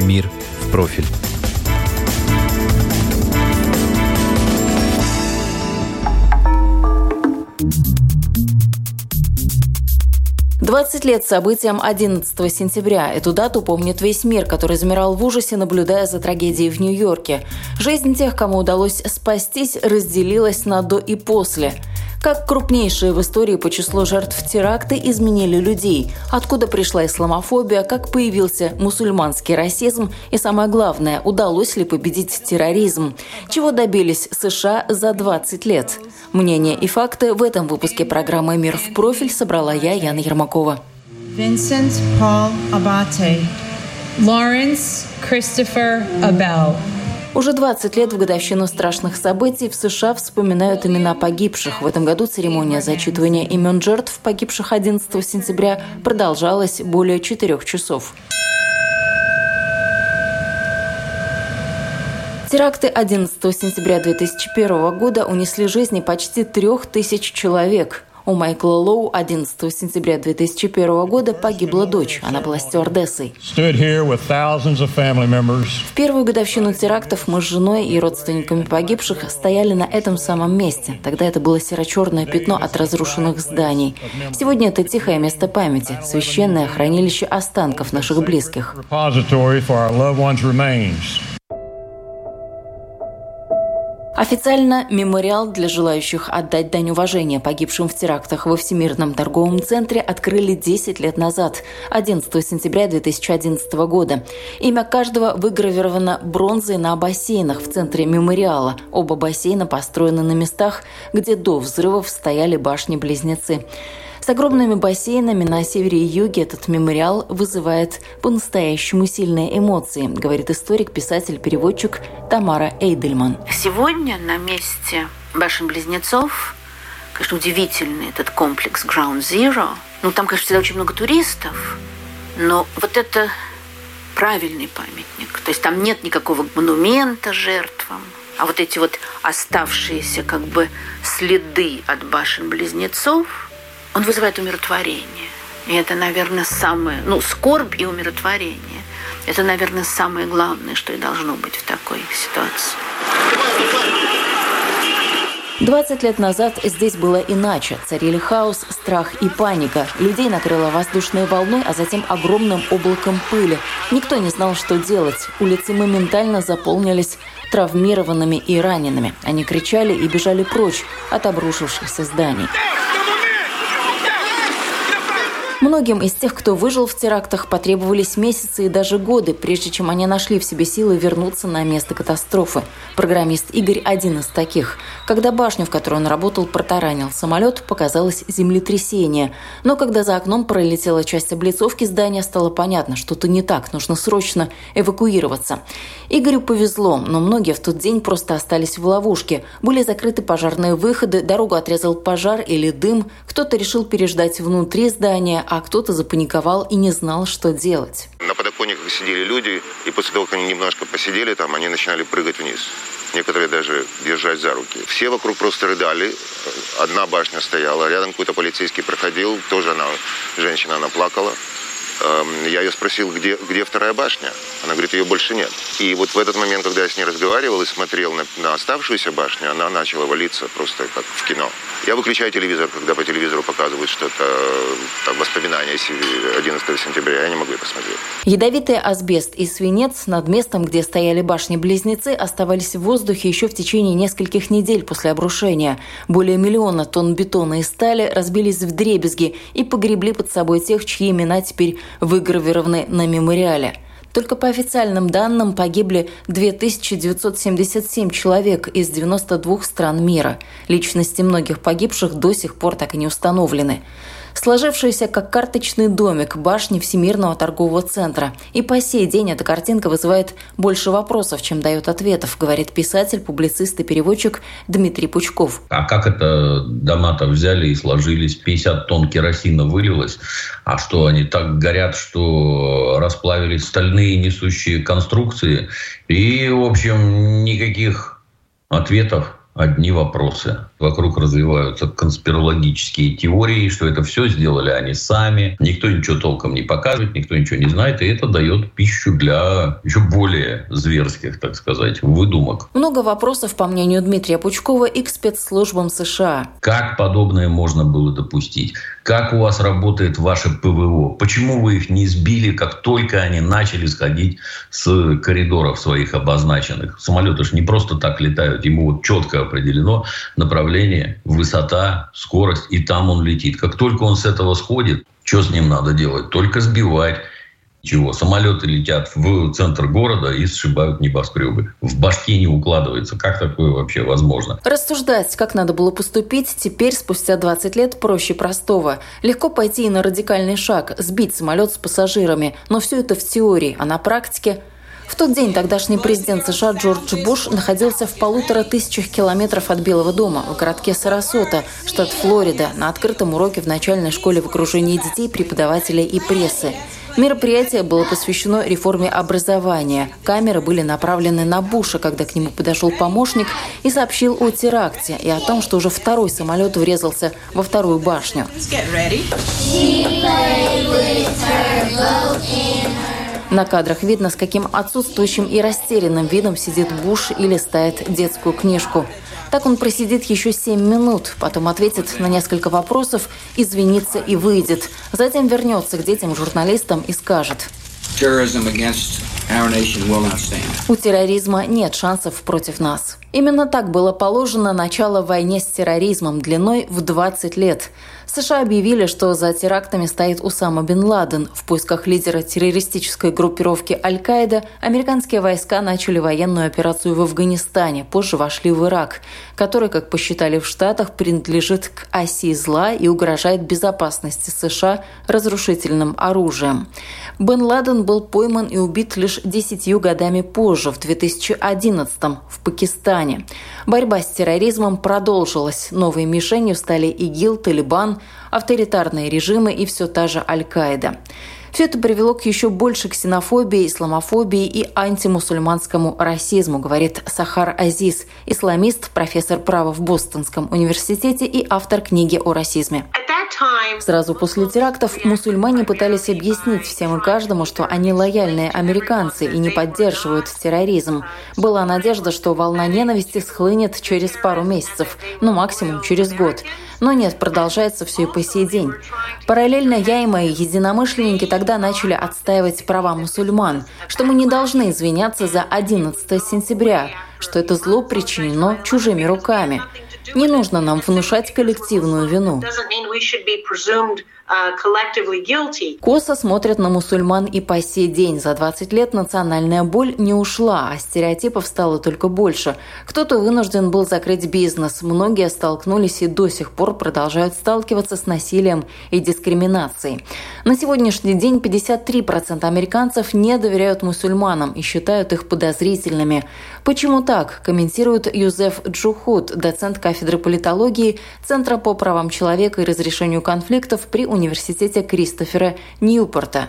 «Мир в профиль». Двадцать лет событиям 11 сентября. Эту дату помнит весь мир, который замирал в ужасе, наблюдая за трагедией в Нью-Йорке. Жизнь тех, кому удалось спастись, разделилась на «до» и «после». Как крупнейшие в истории по числу жертв теракты изменили людей, откуда пришла исламофобия, как появился мусульманский расизм и, самое главное, удалось ли победить терроризм, чего добились США за 20 лет. Мнения и факты в этом выпуске программы «Мир в профиль» собрала я, Яна Ермакова. Vincent Paul Abate. Lawrence Christopher Abel. Уже 20 лет в годовщину страшных событий в США вспоминают имена погибших. В этом году церемония зачитывания имен жертв, погибших 11 сентября, продолжалась более четырех часов. Теракты 11 сентября 2001 года унесли жизни почти трех тысяч человек. У Майкла Лоу 11 сентября 2001 года погибла дочь. Она была стюардессой. В первую годовщину терактов мы с женой и родственниками погибших стояли на этом самом месте. Тогда это было серо-черное пятно от разрушенных зданий. Сегодня это тихое место памяти, священное хранилище останков наших близких. Официально мемориал для желающих отдать дань уважения погибшим в терактах во Всемирном торговом центре открыли 10 лет назад, 11 сентября 2011 года. Имя каждого выгравировано бронзой на бассейнах в центре мемориала. Оба бассейна построены на местах, где до взрывов стояли башни-близнецы. С огромными бассейнами на севере и юге этот мемориал вызывает по-настоящему сильные эмоции, говорит историк, писатель, переводчик Тамара Эйдельман. Сегодня на месте башен-близнецов конечно, удивительный этот комплекс Ground Zero. Ну, там, конечно, всегда очень много туристов, но вот это правильный памятник. То есть там нет никакого монумента жертвам, а вот эти вот оставшиеся как бы следы от башен-близнецов – он вызывает умиротворение. И это, наверное, самое, ну, скорбь и умиротворение. Это, наверное, самое главное, что и должно быть в такой ситуации. 20 лет назад здесь было иначе. Царили хаос, страх и паника. Людей накрыло воздушной волной, а затем огромным облаком пыли. Никто не знал, что делать. Улицы моментально заполнились травмированными и ранеными. Они кричали и бежали прочь от обрушившихся зданий. Многим из тех, кто выжил в терактах, потребовались месяцы и даже годы, прежде чем они нашли в себе силы вернуться на место катастрофы. Программист Игорь один из таких. Когда башню, в которой он работал, протаранил самолет, показалось землетрясение. Но когда за окном пролетела часть облицовки здания, стало понятно, что-то не так, нужно срочно эвакуироваться. Игорю повезло, но многие в тот день просто остались в ловушке. Были закрыты пожарные выходы, дорогу отрезал пожар или дым, кто-то решил переждать внутри здания, а кто-то запаниковал и не знал, что делать. На подоконниках сидели люди, и после того, как они немножко посидели там, они начинали прыгать вниз. Некоторые даже держать за руки. Все вокруг просто рыдали. Одна башня стояла, рядом какой-то полицейский проходил, тоже она, женщина, она плакала. Эм, я ее спросил, где, где вторая башня. Она говорит, ее больше нет. И вот в этот момент, когда я с ней разговаривал и смотрел на, на оставшуюся башню, она начала валиться просто как в кино. Я выключаю телевизор, когда по телевизору показывают что-то, там, воспоминания 11 сентября, я не могу это смотреть. Ядовитый асбест и свинец над местом, где стояли башни-близнецы, оставались в воздухе еще в течение нескольких недель после обрушения. Более миллиона тонн бетона и стали разбились в дребезги и погребли под собой тех, чьи имена теперь выгравированы на мемориале. Только по официальным данным погибли 2977 человек из 92 стран мира. Личности многих погибших до сих пор так и не установлены. Сложившаяся как карточный домик башни Всемирного торгового центра. И по сей день эта картинка вызывает больше вопросов, чем дает ответов, говорит писатель, публицист и переводчик Дмитрий Пучков. А как это дома-то взяли и сложились? 50 тонн керосина вылилось, а что, они так горят, что расплавились стальные несущие конструкции? И, в общем, никаких ответов одни вопросы. Вокруг развиваются конспирологические теории, что это все сделали они сами. Никто ничего толком не показывает, никто ничего не знает, и это дает пищу для еще более зверских, так сказать, выдумок. Много вопросов, по мнению Дмитрия Пучкова, и к спецслужбам США. Как подобное можно было допустить? Как у вас работает ваше ПВО? Почему вы их не сбили, как только они начали сходить с коридоров своих обозначенных? Самолеты же не просто так летают, ему вот четко определено направление, высота, скорость, и там он летит. Как только он с этого сходит, что с ним надо делать? Только сбивать. Чего? Самолеты летят в центр города и сшибают небоскребы. В башке не укладывается. Как такое вообще возможно? Рассуждать, как надо было поступить, теперь, спустя 20 лет, проще простого. Легко пойти на радикальный шаг, сбить самолет с пассажирами. Но все это в теории, а на практике в тот день тогдашний президент США Джордж Буш находился в полутора тысячах километров от Белого дома, в городке Сарасота, штат Флорида, на открытом уроке в начальной школе в окружении детей, преподавателей и прессы. Мероприятие было посвящено реформе образования. Камеры были направлены на Буша, когда к нему подошел помощник и сообщил о теракте и о том, что уже второй самолет врезался во вторую башню. На кадрах видно, с каким отсутствующим и растерянным видом сидит Буш и листает детскую книжку. Так он просидит еще семь минут, потом ответит на несколько вопросов, извинится и выйдет. Затем вернется к детям-журналистам и скажет – у терроризма нет шансов против нас. Именно так было положено начало войне с терроризмом длиной в 20 лет. США объявили, что за терактами стоит Усама бен Ладен. В поисках лидера террористической группировки Аль-Каида американские войска начали военную операцию в Афганистане, позже вошли в Ирак, который, как посчитали в Штатах, принадлежит к оси зла и угрожает безопасности США разрушительным оружием. Бен Ладен был пойман и убит лишь десятью годами позже, в 2011 в Пакистане. Борьба с терроризмом продолжилась. Новой мишенью стали ИГИЛ, Талибан, авторитарные режимы и все та же Аль-Каида. Все это привело к еще больше ксенофобии, исламофобии и антимусульманскому расизму, говорит Сахар Азиз, исламист, профессор права в Бостонском университете и автор книги о расизме. Сразу после терактов мусульмане пытались объяснить всем и каждому, что они лояльные американцы и не поддерживают терроризм. Была надежда, что волна ненависти схлынет через пару месяцев, ну максимум через год. Но нет, продолжается все и по сей день. Параллельно я и мои единомышленники тогда начали отстаивать права мусульман, что мы не должны извиняться за 11 сентября, что это зло причинено чужими руками. Не нужно нам внушать коллективную вину. Uh, Косо смотрят на мусульман и по сей день. За 20 лет национальная боль не ушла, а стереотипов стало только больше. Кто-то вынужден был закрыть бизнес. Многие столкнулись и до сих пор продолжают сталкиваться с насилием и дискриминацией. На сегодняшний день 53% американцев не доверяют мусульманам и считают их подозрительными. Почему так, комментирует Юзеф Джухуд, доцент кафедры политологии Центра по правам человека и разрешению конфликтов при университете университете Кристофера Ньюпорта.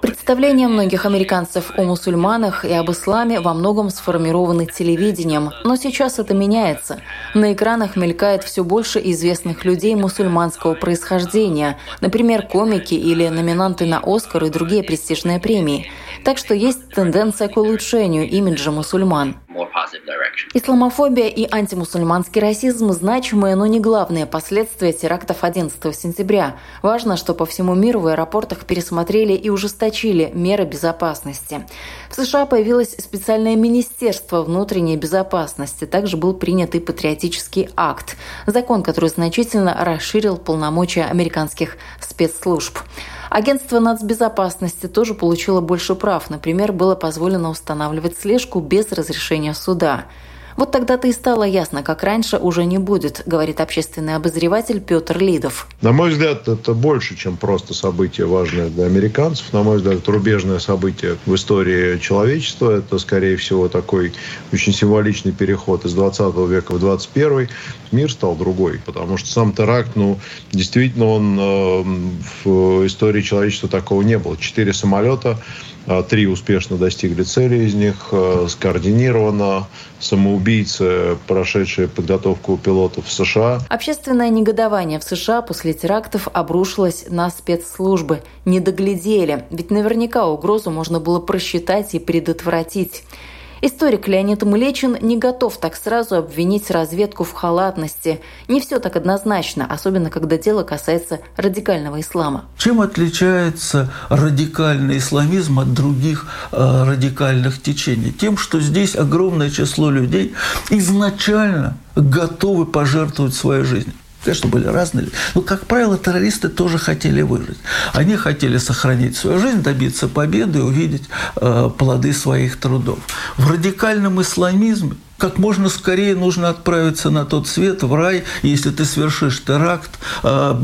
Представления многих американцев о мусульманах и об исламе во многом сформированы телевидением, но сейчас это меняется. На экранах мелькает все больше известных людей мусульманского происхождения, например, комики или номинанты на «Оскар» и другие престижные премии. Так что есть тенденция к улучшению имиджа мусульман. Исламофобия и антимусульманский расизм – значимые, но не главные последствия терактов 11 сентября. Важно, что по всему миру в аэропортах пересмотрели и ужесточили меры безопасности. В США появилось специальное Министерство внутренней безопасности. Также был принят и патриотический акт – закон, который значительно расширил полномочия американских спецслужб. Агентство нацбезопасности тоже получило больше прав. Например, было позволено устанавливать слежку без разрешения суда. Вот тогда-то и стало ясно, как раньше уже не будет, говорит общественный обозреватель Петр Лидов. На мой взгляд, это больше, чем просто событие важное для американцев. На мой взгляд, это рубежное событие в истории человечества. Это, скорее всего, такой очень символичный переход из 20 века в 21. Мир стал другой, потому что сам теракт, ну, действительно, он э, в истории человечества такого не было. Четыре самолета три успешно достигли цели из них, а, скоординированно. Самоубийцы, прошедшие подготовку пилотов в США. Общественное негодование в США после терактов обрушилось на спецслужбы. Не доглядели, ведь наверняка угрозу можно было просчитать и предотвратить. Историк Леонид Млечин не готов так сразу обвинить разведку в халатности. Не все так однозначно, особенно когда дело касается радикального ислама. Чем отличается радикальный исламизм от других э, радикальных течений? Тем, что здесь огромное число людей изначально готовы пожертвовать своей жизнью. Конечно, были разные. Но, как правило, террористы тоже хотели выжить. Они хотели сохранить свою жизнь, добиться победы увидеть э, плоды своих трудов. В радикальном исламизме как можно скорее нужно отправиться на тот свет, в рай. Если ты совершишь теракт, а,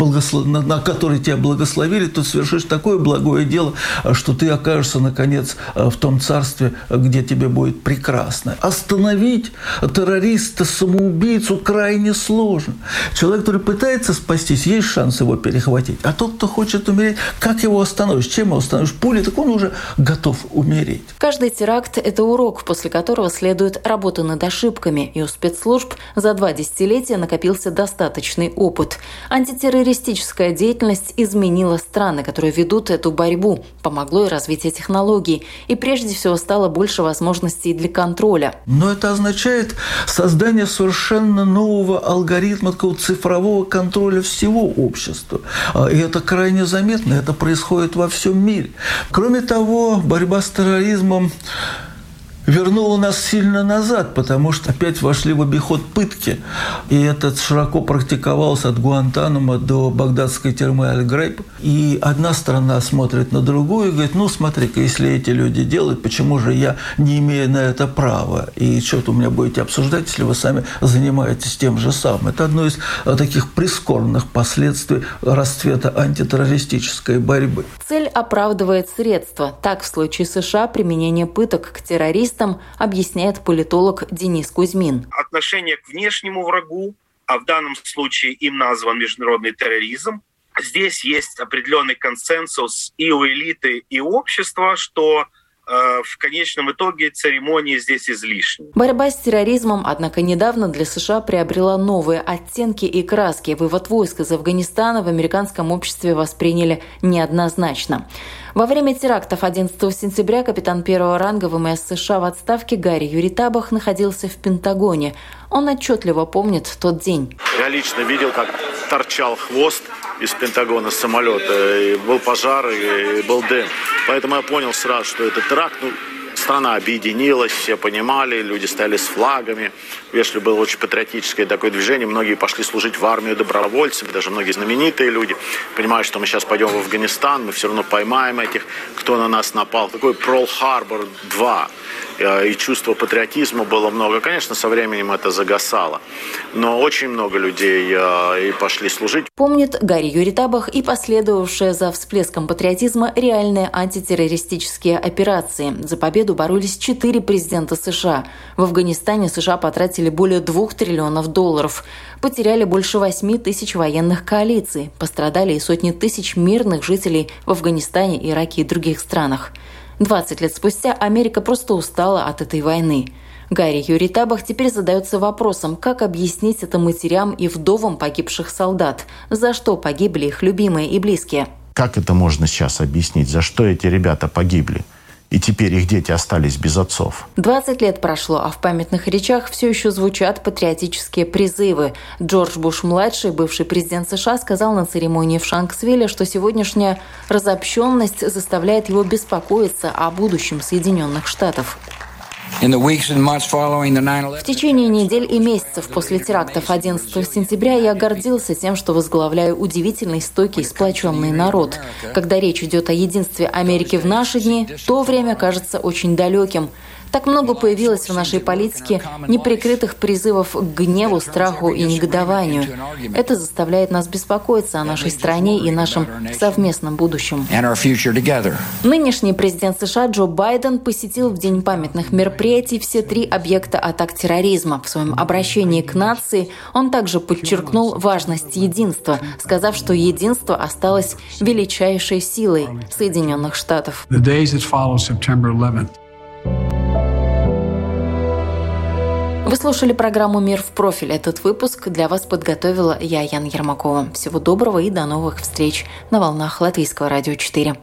на который тебя благословили, то совершишь такое благое дело, что ты окажешься, наконец, в том царстве, где тебе будет прекрасно. Остановить террориста, самоубийцу крайне сложно. Человек, который пытается спастись, есть шанс его перехватить. А тот, кто хочет умереть, как его остановишь? Чем его остановишь? Пули, так он уже готов умереть. Каждый теракт – это урок, после которого следует работа над ошибками, и у спецслужб за два десятилетия накопился достаточный опыт. Антитеррористическая деятельность изменила страны, которые ведут эту борьбу, помогло и развитие технологий, и прежде всего стало больше возможностей для контроля. Но это означает создание совершенно нового алгоритма такого цифрового контроля всего общества. А, и это крайне заметно, это происходит во всем мире. Кроме того, борьба с терроризмом вернуло нас сильно назад, потому что опять вошли в обиход пытки. И это широко практиковалось от Гуантанамо до багдадской тюрьмы Аль-Грейб. И одна страна смотрит на другую и говорит, ну, смотри-ка, если эти люди делают, почему же я не имею на это права? И что-то у меня будете обсуждать, если вы сами занимаетесь тем же самым. Это одно из э, таких прискорбных последствий расцвета антитеррористической борьбы. Цель оправдывает средства. Так, в случае США применение пыток к террористам террористам, объясняет политолог Денис Кузьмин. Отношение к внешнему врагу, а в данном случае им назван международный терроризм, здесь есть определенный консенсус и у элиты, и у общества, что э, в конечном итоге церемонии здесь излишни. Борьба с терроризмом, однако, недавно для США приобрела новые оттенки и краски. Вывод войск из Афганистана в американском обществе восприняли неоднозначно. Во время терактов 11 сентября капитан первого ранга ВМС США в отставке Гарри Юритабах находился в Пентагоне. Он отчетливо помнит тот день. Я лично видел, как торчал хвост из Пентагона самолета, и был пожар, и был дым. Поэтому я понял сразу, что это теракт. Ну, страна объединилась, все понимали, люди стояли с флагами. Если было очень патриотическое такое движение, многие пошли служить в армию добровольцами, даже многие знаменитые люди. Понимают, что мы сейчас пойдем в Афганистан, мы все равно поймаем этих, кто на нас напал. Такой Прол-Харбор 2 Э, и чувство патриотизма было много. Конечно, со временем это загасало, но очень много людей э, и пошли служить. Помнит Гарри Юритабах и последовавшие за всплеском патриотизма реальные антитеррористические операции. За победу боролись четыре президента США. В Афганистане США потратили более двух триллионов долларов. Потеряли больше восьми тысяч военных коалиций. Пострадали и сотни тысяч мирных жителей в Афганистане, Ираке и других странах. 20 лет спустя Америка просто устала от этой войны. Гарри Юрий Табах теперь задается вопросом, как объяснить это матерям и вдовам погибших солдат, за что погибли их любимые и близкие. Как это можно сейчас объяснить? За что эти ребята погибли? И теперь их дети остались без отцов. 20 лет прошло, а в памятных речах все еще звучат патриотические призывы. Джордж Буш-младший, бывший президент США, сказал на церемонии в Шанксвилле, что сегодняшняя разобщенность заставляет его беспокоиться о будущем Соединенных Штатов. В течение недель и месяцев после терактов 11 сентября я гордился тем, что возглавляю удивительный, стойкий, сплоченный народ. Когда речь идет о единстве Америки в наши дни, то время кажется очень далеким. Так много появилось в нашей политике неприкрытых призывов к гневу, страху и негодованию. Это заставляет нас беспокоиться о нашей стране и нашем совместном будущем. Нынешний президент США Джо Байден посетил в День памятных мероприятий все три объекта атак терроризма. В своем обращении к нации он также подчеркнул важность единства, сказав, что единство осталось величайшей силой Соединенных Штатов. Вы слушали программу «Мир в профиль». Этот выпуск для вас подготовила я, Ян Ермакова. Всего доброго и до новых встреч на волнах Латвийского радио 4.